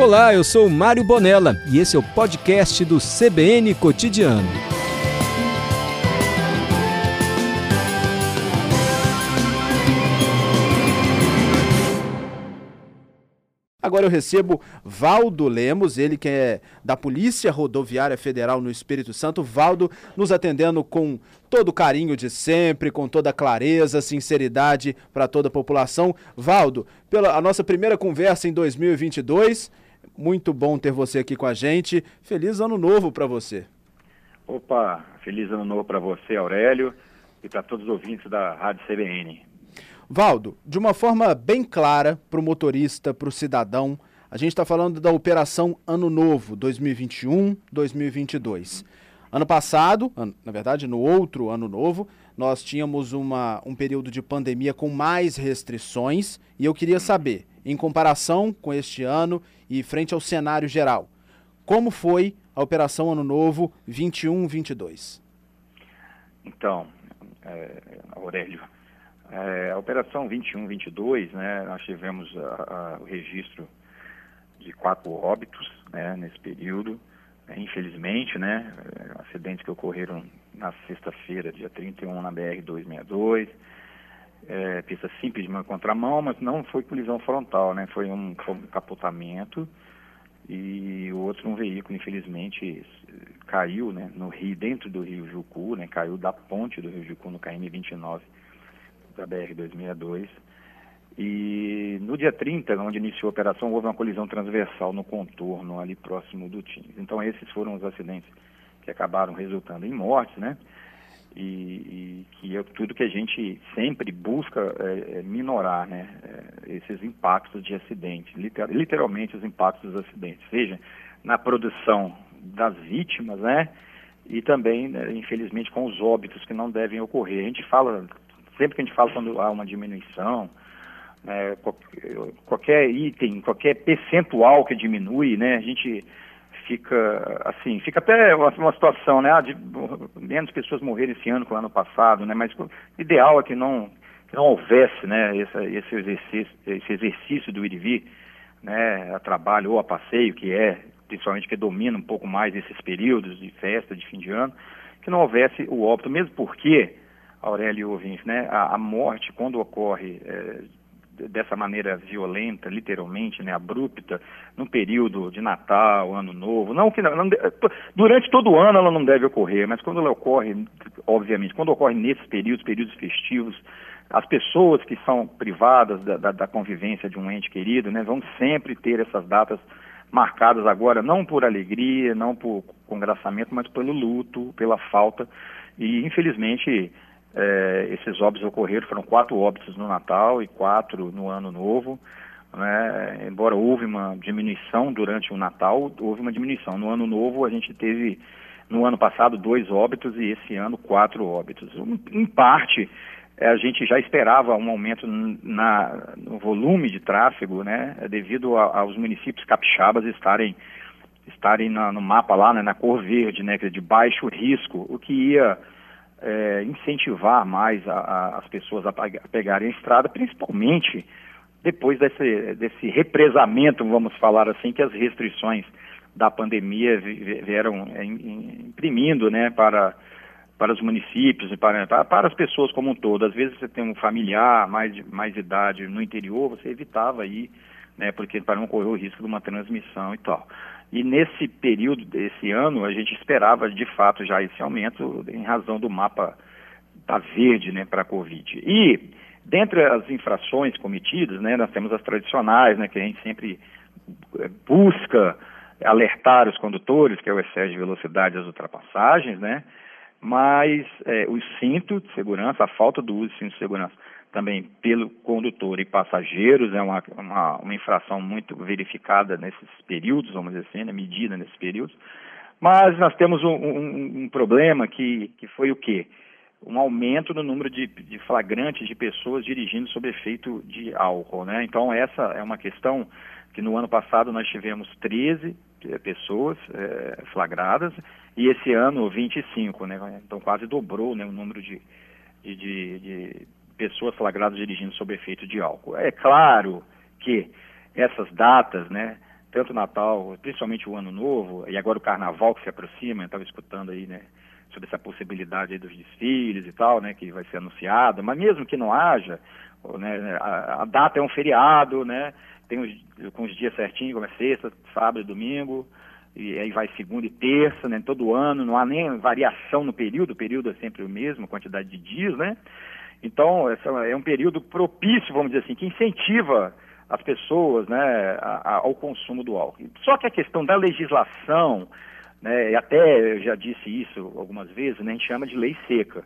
Olá, eu sou Mário Bonella e esse é o podcast do CBN Cotidiano. Agora eu recebo Valdo Lemos, ele que é da Polícia Rodoviária Federal no Espírito Santo. Valdo nos atendendo com todo o carinho de sempre, com toda clareza, sinceridade para toda a população. Valdo, pela a nossa primeira conversa em 2022, muito bom ter você aqui com a gente. Feliz ano novo para você. Opa, feliz ano novo para você, Aurélio, e para todos os ouvintes da Rádio CBN. Valdo, de uma forma bem clara para o motorista, para o cidadão, a gente está falando da operação Ano Novo 2021-2022. Ano passado, na verdade, no outro ano novo, nós tínhamos uma, um período de pandemia com mais restrições e eu queria saber, em comparação com este ano e frente ao cenário geral, como foi a Operação Ano Novo 21-22? Então, é, Aurélio, é, a Operação 21-22, né, nós tivemos a, a, o registro de quatro óbitos né, nesse período. É, infelizmente, né, é, acidentes que ocorreram na sexta-feira, dia 31, na BR-262, é, pista simples de uma contramão, mas não foi colisão frontal, né, foi um, foi um capotamento e o outro um veículo, infelizmente, caiu né, no rio, dentro do rio Jucu, né, caiu da ponte do rio Jucu no KM-29 da BR-262. E no dia 30, onde iniciou a operação, houve uma colisão transversal no contorno ali próximo do Tins. Então esses foram os acidentes que acabaram resultando em mortes, né? E, que é tudo que a gente sempre busca é, é minorar, né? É, esses impactos de acidentes, liter, literalmente os impactos dos acidentes, seja na produção das vítimas, né? E também, né, infelizmente, com os óbitos que não devem ocorrer. A gente fala sempre que a gente fala quando há uma diminuição, né, qualquer item, qualquer percentual que diminui, né, a gente fica assim, fica até uma, situação, né, ah, de menos pessoas morreram esse ano que o ano passado, né, mas o ideal é que não, que não houvesse, né, esse, esse, exercício, esse exercício do ir e vir, né, a trabalho ou a passeio, que é principalmente que domina um pouco mais esses períodos de festa, de fim de ano, que não houvesse o óbito, mesmo porque Aurélio ouvintes, né? A, a, morte, quando ocorre é, dessa maneira violenta, literalmente, né, abrupta, no período de Natal, Ano Novo, não que não, não, durante todo o ano ela não deve ocorrer, mas quando ela ocorre, obviamente, quando ocorre nesses períodos, períodos festivos, as pessoas que são privadas da, da, da convivência de um ente querido, né, vão sempre ter essas datas marcadas agora não por alegria, não por congraçamento, mas pelo luto, pela falta. E infelizmente é, esses óbitos ocorreram, foram quatro óbitos no Natal e quatro no Ano Novo. Né? Embora houve uma diminuição durante o Natal, houve uma diminuição. No Ano Novo a gente teve, no ano passado, dois óbitos e esse ano quatro óbitos. Em parte, é, a gente já esperava um aumento na, no volume de tráfego, né? devido a, aos municípios capixabas estarem estarem na, no mapa lá, né, na cor verde, né, é de baixo risco, o que ia é, incentivar mais a, a, as pessoas a, a, pegarem a estrada, principalmente depois desse, desse represamento, vamos falar assim, que as restrições da pandemia vieram é, imprimindo né, para, para os municípios e para, para as pessoas como um todo. Às vezes você tem um familiar mais, mais idade no interior, você evitava ir, né, porque para não correr o risco de uma transmissão e tal. E nesse período desse ano, a gente esperava de fato já esse aumento em razão do mapa da verde né, para a Covid. E, dentre as infrações cometidas, né, nós temos as tradicionais, né, que a gente sempre eh, busca alertar os condutores, que é o excesso de velocidade das ultrapassagens, né, mas é, o cinto de segurança, a falta do uso de cinto de segurança também pelo condutor e passageiros, é uma, uma, uma, infração muito verificada nesses períodos, vamos dizer assim, né, medida nesses períodos. Mas nós temos um, um, um, problema que, que foi o quê? Um aumento no número de, de, flagrantes de pessoas dirigindo sob efeito de álcool, né? Então essa é uma questão que no ano passado nós tivemos 13 eh, pessoas é, flagradas e esse ano 25, né? Então quase dobrou né, o número de, de, de pessoas flagradas dirigindo sob efeito de álcool. É claro que essas datas, né, tanto Natal, principalmente o Ano Novo, e agora o Carnaval que se aproxima, estava escutando aí, né, sobre essa possibilidade dos desfiles e tal, né, que vai ser anunciado, mas mesmo que não haja, né, a, a data é um feriado, né, tem os, com os dias certinhos, como é sexta, sábado domingo, e aí vai segunda e terça, né, todo ano, não há nem variação no período, o período é sempre o mesmo, quantidade de dias, né, então essa é um período propício, vamos dizer assim, que incentiva as pessoas né, ao consumo do álcool. Só que a questão da legislação, né, até eu já disse isso algumas vezes, né, a gente chama de lei seca.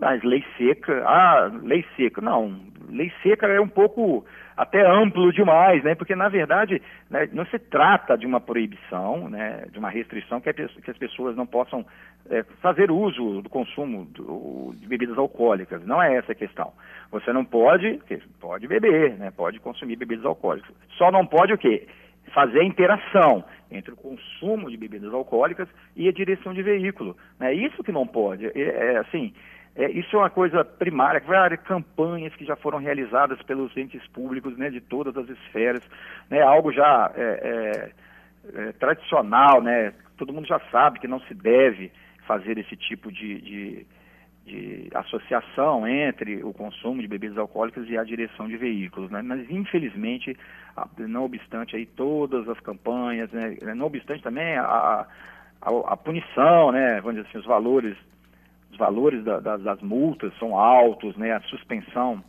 Mas lei seca, ah, lei seca, não, lei seca é um pouco até amplo demais, né? Porque na verdade né, não se trata de uma proibição, né, de uma restrição que, que as pessoas não possam é, fazer uso do consumo do, de bebidas alcoólicas. Não é essa a questão. Você não pode, pode beber, né? Pode consumir bebidas alcoólicas. Só não pode o quê? Fazer a interação entre o consumo de bebidas alcoólicas e a direção de veículo. É isso que não pode. É, é assim, é, isso é uma coisa primária, várias campanhas que já foram realizadas pelos entes públicos né, de todas as esferas, né, algo já é, é, é, tradicional, né, todo mundo já sabe que não se deve fazer esse tipo de, de, de, associação entre o consumo de bebidas alcoólicas e a direção de veículos, né, mas infelizmente, não obstante aí todas as campanhas, né, não obstante também a, a, a punição, né, vamos dizer assim, os valores os valores da, da, das multas são altos, né? A suspensão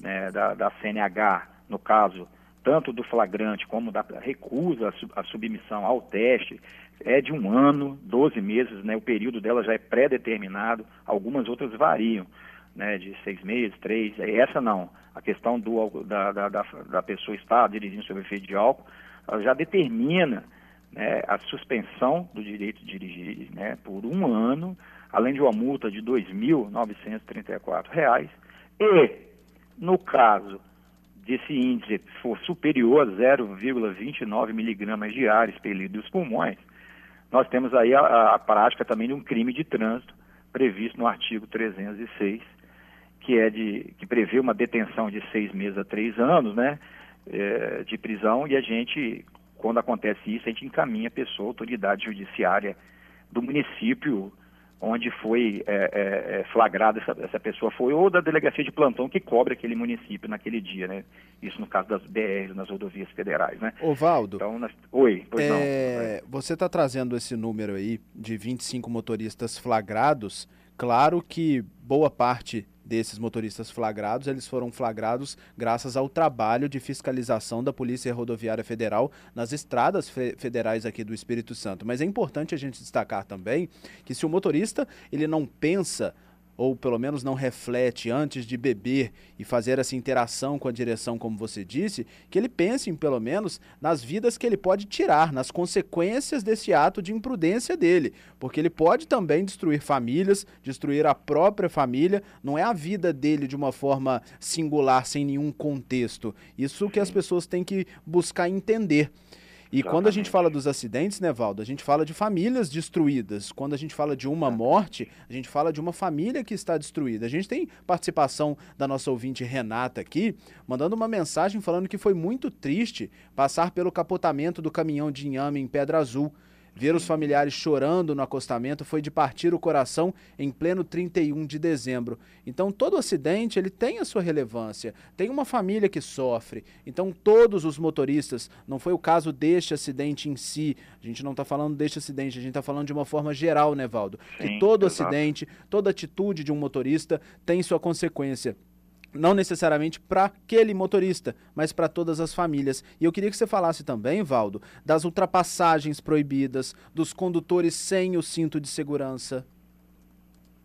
né, da, da CNH, no caso, tanto do flagrante como da recusa a submissão ao teste, é de um ano, 12 meses, né? O período dela já é pré-determinado, algumas outras variam, né? De seis meses, três, essa não. A questão do, da, da, da pessoa estar dirigindo sob efeito de álcool, ela já determina né, a suspensão do direito de dirigir né, por um ano, além de uma multa de R$ 2.934. E, no caso desse índice for superior a 0,29 miligramas ar expelido dos pulmões, nós temos aí a, a, prática também de um crime de trânsito previsto no artigo 306, que é de que prevê uma detenção de seis meses a três anos, né, é, de prisão e a gente, quando acontece isso, a gente encaminha a pessoa, a autoridade judiciária do município onde foi é, é, é, flagrada essa, essa, pessoa foi ou da delegacia de plantão que cobre aquele município naquele dia, né? Isso no caso das BRs, nas rodovias federais, né? Ovaldo. Então, nós... Oi, pois é, não. Você está trazendo esse número aí de 25 motoristas flagrados. Claro que boa parte desses motoristas flagrados, eles foram flagrados graças ao trabalho de fiscalização da Polícia Rodoviária Federal nas estradas fe federais aqui do Espírito Santo. Mas é importante a gente destacar também que se o motorista ele não pensa ou pelo menos não reflete antes de beber e fazer essa interação com a direção, como você disse, que ele pense, pelo menos, nas vidas que ele pode tirar, nas consequências desse ato de imprudência dele, porque ele pode também destruir famílias, destruir a própria família, não é a vida dele de uma forma singular, sem nenhum contexto. Isso que as pessoas têm que buscar entender. E Exatamente. quando a gente fala dos acidentes, né, Valdo, a gente fala de famílias destruídas. Quando a gente fala de uma morte, a gente fala de uma família que está destruída. A gente tem participação da nossa ouvinte Renata aqui, mandando uma mensagem falando que foi muito triste passar pelo capotamento do caminhão de inhame em Pedra Azul. Ver os familiares chorando no acostamento foi de partir o coração em pleno 31 de dezembro. Então, todo acidente ele tem a sua relevância. Tem uma família que sofre. Então, todos os motoristas, não foi o caso deste acidente em si. A gente não está falando deste acidente, a gente está falando de uma forma geral, né, Valdo? Sim, que todo exato. acidente, toda atitude de um motorista tem sua consequência não necessariamente para aquele motorista, mas para todas as famílias. E eu queria que você falasse também, Valdo, das ultrapassagens proibidas, dos condutores sem o cinto de segurança.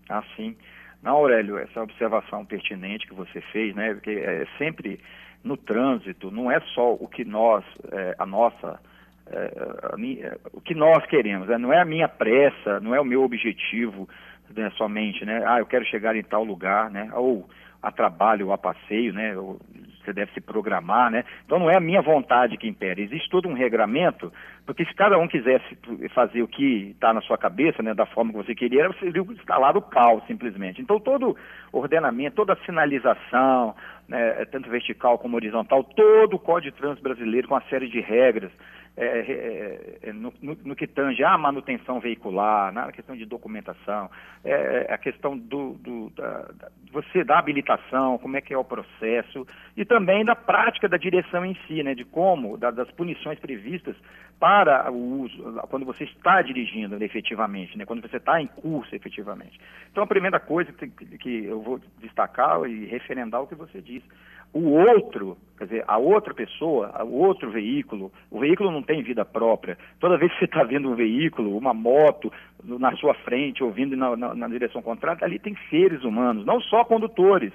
Ah, sim. Não, Aurélio, essa observação pertinente que você fez, né? Porque é sempre no trânsito, não é só o que nós, é, a nossa, é, a minha, o que nós queremos, né? não é a minha pressa, não é o meu objetivo né, somente, né? Ah, eu quero chegar em tal lugar, né? Ou a trabalho ou a passeio, né? Você deve se programar, né? Então não é a minha vontade que impere. Existe todo um regramento, porque se cada um quisesse fazer o que está na sua cabeça, né, da forma que você queria, seria instalar o caos simplesmente. Então todo ordenamento, toda sinalização, né, tanto vertical como horizontal, todo o Código de Trânsito brasileiro com uma série de regras, é, é, é, no, no, no, que tange a manutenção veicular, na questão de documentação, é, é, a questão do, do da, da, você da habilitação, como é que é o processo, e também da prática da direção em si, né, de como, da, das punições previstas para o uso, quando você está dirigindo efetivamente, né, quando você está em curso efetivamente. Então, a primeira coisa que, que eu vou destacar e referendar o que você disse o outro, quer dizer, a outra pessoa, o outro veículo, o veículo não tem vida própria. Toda vez que você está vendo um veículo, uma moto na sua frente, ouvindo na, na, na, direção contrária, ali tem seres humanos, não só condutores,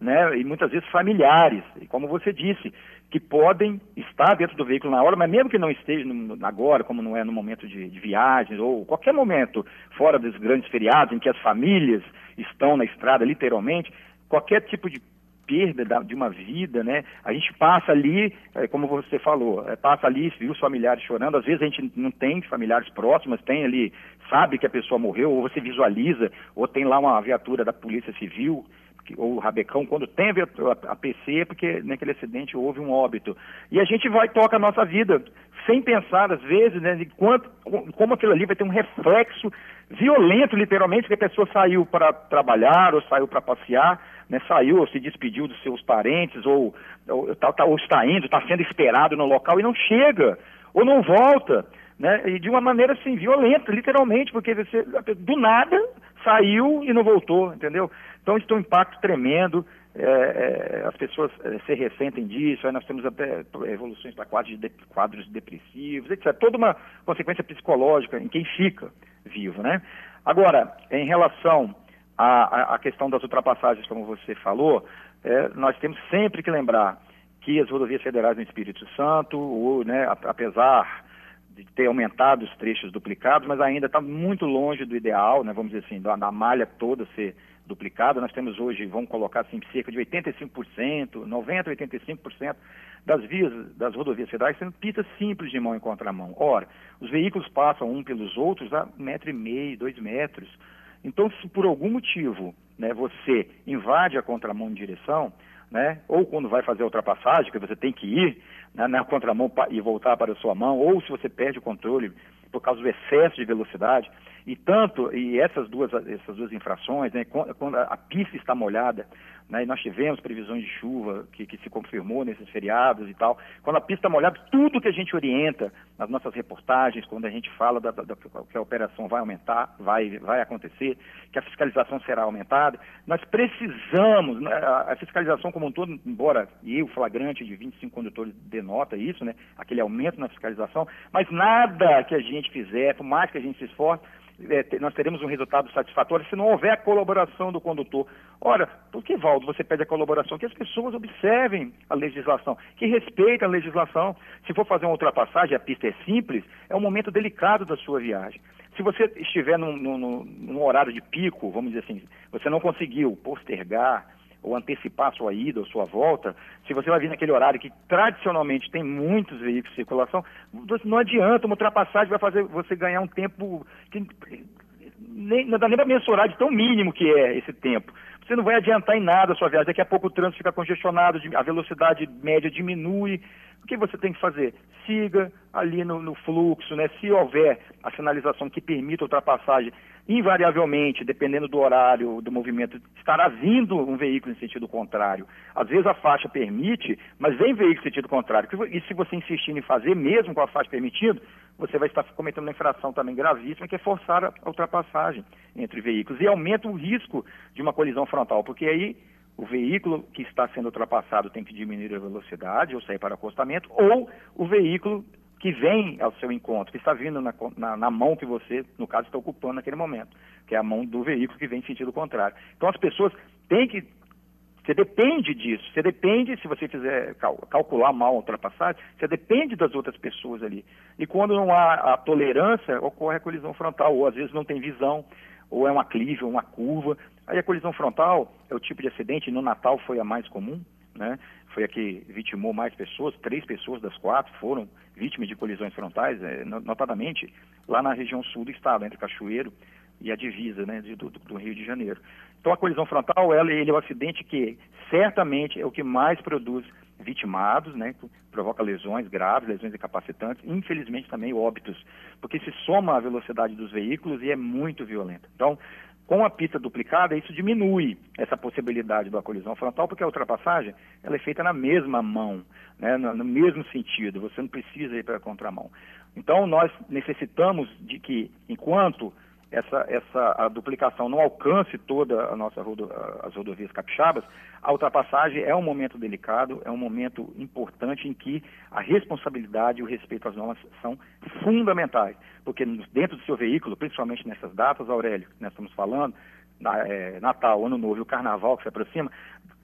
né? E muitas vezes familiares, e como você disse, que podem estar dentro do veículo na hora, mas mesmo que não esteja no, agora, como não é no momento de, de ou qualquer momento fora dos grandes feriados em que as famílias estão na estrada, literalmente, qualquer tipo de perda da, de uma vida, né? A gente passa ali, é, como você falou, é, passa ali, viu os familiares chorando. Às vezes a gente não tem familiares próximos, tem ali, sabe que a pessoa morreu, ou você visualiza, ou tem lá uma viatura da Polícia Civil, que, ou o Rabecão, quando tem a, a PC, é porque naquele acidente houve um óbito. E a gente vai toca a nossa vida, sem pensar, às vezes, né, de quanto, como aquilo ali vai ter um reflexo violento, literalmente, que a pessoa saiu para trabalhar ou saiu para passear né, saiu ou se despediu dos seus parentes, ou, ou, tá, tá, ou está indo, está sendo esperado no local e não chega, ou não volta, né, e de uma maneira assim, violenta, literalmente, porque você do nada saiu e não voltou, entendeu? Então isso tem um impacto tremendo, é, é, as pessoas é, se ressentem disso, aí nós temos até evoluções para quadros, de, quadros depressivos, etc. Toda uma consequência psicológica em quem fica vivo, né? Agora, em relação a, a, questão das ultrapassagens, como você falou, é, nós temos sempre que lembrar que as rodovias federais no Espírito Santo, ou, né, apesar de ter aumentado os trechos duplicados, mas ainda está muito longe do ideal, né, vamos dizer assim, da, da malha toda ser duplicada. Nós temos hoje, vamos colocar assim, cerca de 85%, 90%, 85% das vias, das rodovias federais sendo pistas simples de mão em contramão. Ora, os veículos passam um pelos outros a metro e meio, dois metros. Então, se por algum motivo né, você invade a contramão de direção, né, ou quando vai fazer a ultrapassagem, que você tem que ir né, na contramão e voltar para a sua mão, ou se você perde o controle por causa do excesso de velocidade, e tanto, e essas duas, essas duas infrações, né, quando a pista está molhada, né, e nós tivemos previsões de chuva que, que, se confirmou nesses feriados e tal. Quando a pista está molhada, tudo que a gente orienta nas nossas reportagens, quando a gente fala da, da, da, que a operação vai aumentar, vai, vai acontecer, que a fiscalização será aumentada, nós precisamos, né, a fiscalização como um todo, embora e o flagrante de 25 condutores denota isso, né, aquele aumento na fiscalização, mas nada que a gente fizer, por mais que a gente se esforce, nós teremos um resultado satisfatório se não houver a colaboração do condutor. Ora, por que, Valdo, você pede a colaboração? Que as pessoas observem a legislação, que respeitem a legislação. Se for fazer uma ultrapassagem, a pista é simples, é um momento delicado da sua viagem. Se você estiver num, num, num horário de pico, vamos dizer assim, você não conseguiu postergar, ou antecipar sua ida ou sua volta, se você vai vir naquele horário que tradicionalmente tem muitos veículos de circulação, não adianta, uma ultrapassagem vai fazer você ganhar um tempo que nem, não dá nem para mensurar de tão mínimo que é esse tempo. Você não vai adiantar em nada a sua viagem. Daqui a pouco o trânsito fica congestionado, a velocidade média diminui. O que você tem que fazer? Siga ali no, no fluxo, né? Se houver a sinalização que permita ultrapassagem, invariavelmente, dependendo do horário do movimento, estará vindo um veículo em sentido contrário. Às vezes a faixa permite, mas vem veículo em sentido contrário. E se você insistir em fazer, mesmo com a faixa permitida, você vai estar cometendo uma infração também gravíssima, que é forçar a ultrapassagem entre veículos. E aumenta o risco de uma colisão frontal, porque aí o veículo que está sendo ultrapassado tem que diminuir a velocidade ou sair para acostamento, ou o veículo que vem ao seu encontro, que está vindo na, na, na, mão que você, no caso, está ocupando naquele momento, que é a mão do veículo que vem em sentido contrário. Então as pessoas têm que. Você depende disso, você depende, se você fizer cal, calcular mal a ultrapassagem, você depende das outras pessoas ali. E quando não há a tolerância, ocorre a colisão frontal, ou às vezes não tem visão, ou é uma clive, ou uma curva. Aí a colisão frontal é o tipo de acidente, no Natal foi a mais comum, né? Foi a que vitimou mais pessoas, três pessoas das quatro foram vítimas de colisões frontais, é, notadamente lá na região sul do estado, entre Cachoeiro, e a divisa né, do, do, Rio de Janeiro. Então a colisão frontal ela, ele é um acidente que certamente é o que mais produz vitimados, né, provoca lesões graves, lesões incapacitantes, infelizmente também óbitos, porque se soma a velocidade dos veículos e é muito violenta. Então, com a pista duplicada, isso diminui essa possibilidade da colisão frontal, porque a ultrapassagem ela é feita na mesma mão, né, no, no mesmo sentido, você não precisa ir para a contramão. Então, nós necessitamos de que, enquanto essa, essa a duplicação não alcance toda a nossa rodo, as rodovias capixabas, a ultrapassagem é um momento delicado, é um momento importante em que a responsabilidade e o respeito às normas são fundamentais, porque dentro do seu veículo, principalmente nessas datas, Aurélio, que nós estamos falando, é, Natal, Ano Novo e o Carnaval que se aproxima,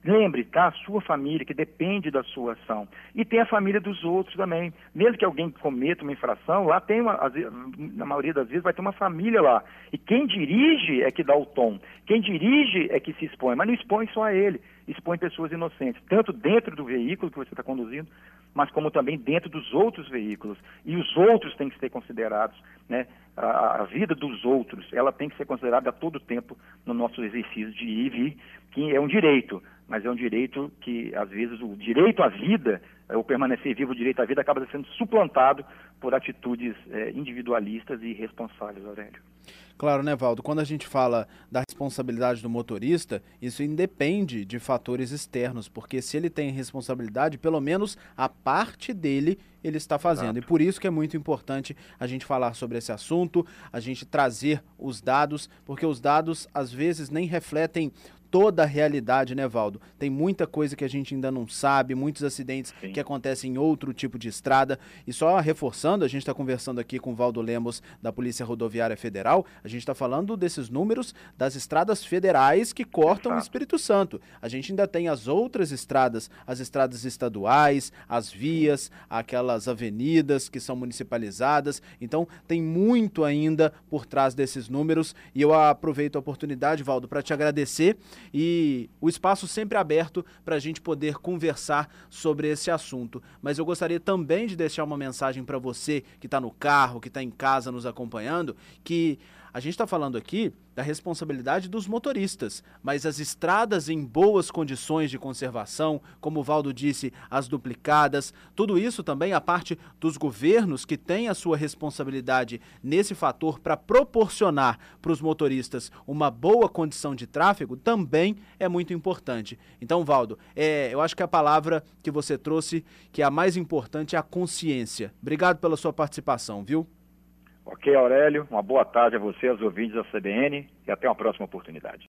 lembre, tá? A sua família, que depende da sua ação. E tem a família dos outros também. Mesmo que alguém cometa uma infração, lá tem uma, na maioria das vezes vai ter uma família lá. E quem dirige é que dá o tom. Quem dirige é que se expõe, mas não expõe só a ele, expõe pessoas inocentes, tanto dentro do veículo que você está conduzindo, mas como também dentro dos outros veículos. E os outros têm que ser considerados, né? A, a, vida dos outros, ela tem que ser considerada a todo tempo no nosso exercício de ir e vir, que é um direito, mas é um direito que, às vezes, o direito à vida, é, o permanecer vivo, o direito à vida, acaba sendo suplantado por atitudes é, individualistas e irresponsáveis, Aurélio. Claro, né, Valdo? Quando a gente fala da responsabilidade do motorista, isso independe de fatores externos, porque se ele tem responsabilidade, pelo menos a parte dele ele está fazendo. Exato. E por isso que é muito importante a gente falar sobre esse assunto, a gente trazer os dados, porque os dados às vezes nem refletem toda a realidade, né, Valdo? Tem muita coisa que a gente ainda não sabe, muitos acidentes Sim. que acontecem em outro tipo de estrada. E só reforçando, a gente está conversando aqui com o Valdo Lemos, da Polícia Rodoviária Federal, a gente está falando desses números das estradas federais que cortam Exato. o Espírito Santo. A gente ainda tem as outras estradas, as estradas estaduais, as vias, aquelas avenidas que são municipalizadas. Então, tem muito ainda por trás desses números. E eu aproveito a oportunidade, Valdo, para te agradecer e o espaço sempre aberto para a gente poder conversar sobre esse assunto. Mas eu gostaria também de deixar uma mensagem para você que está no carro, que está em casa nos acompanhando, que a gente está falando aqui da responsabilidade dos motoristas, mas as estradas em boas condições de conservação, como o Valdo disse, as duplicadas, tudo isso também a parte dos governos que têm a sua responsabilidade nesse fator para proporcionar para os motoristas uma boa condição de tráfego também é muito importante. Então, Valdo, é, eu acho que a palavra que você trouxe, que é a mais importante, é a consciência. Obrigado pela sua participação, viu? Ok, Aurélio, uma boa tarde a você, aos ouvintes da CBN e até uma próxima oportunidade.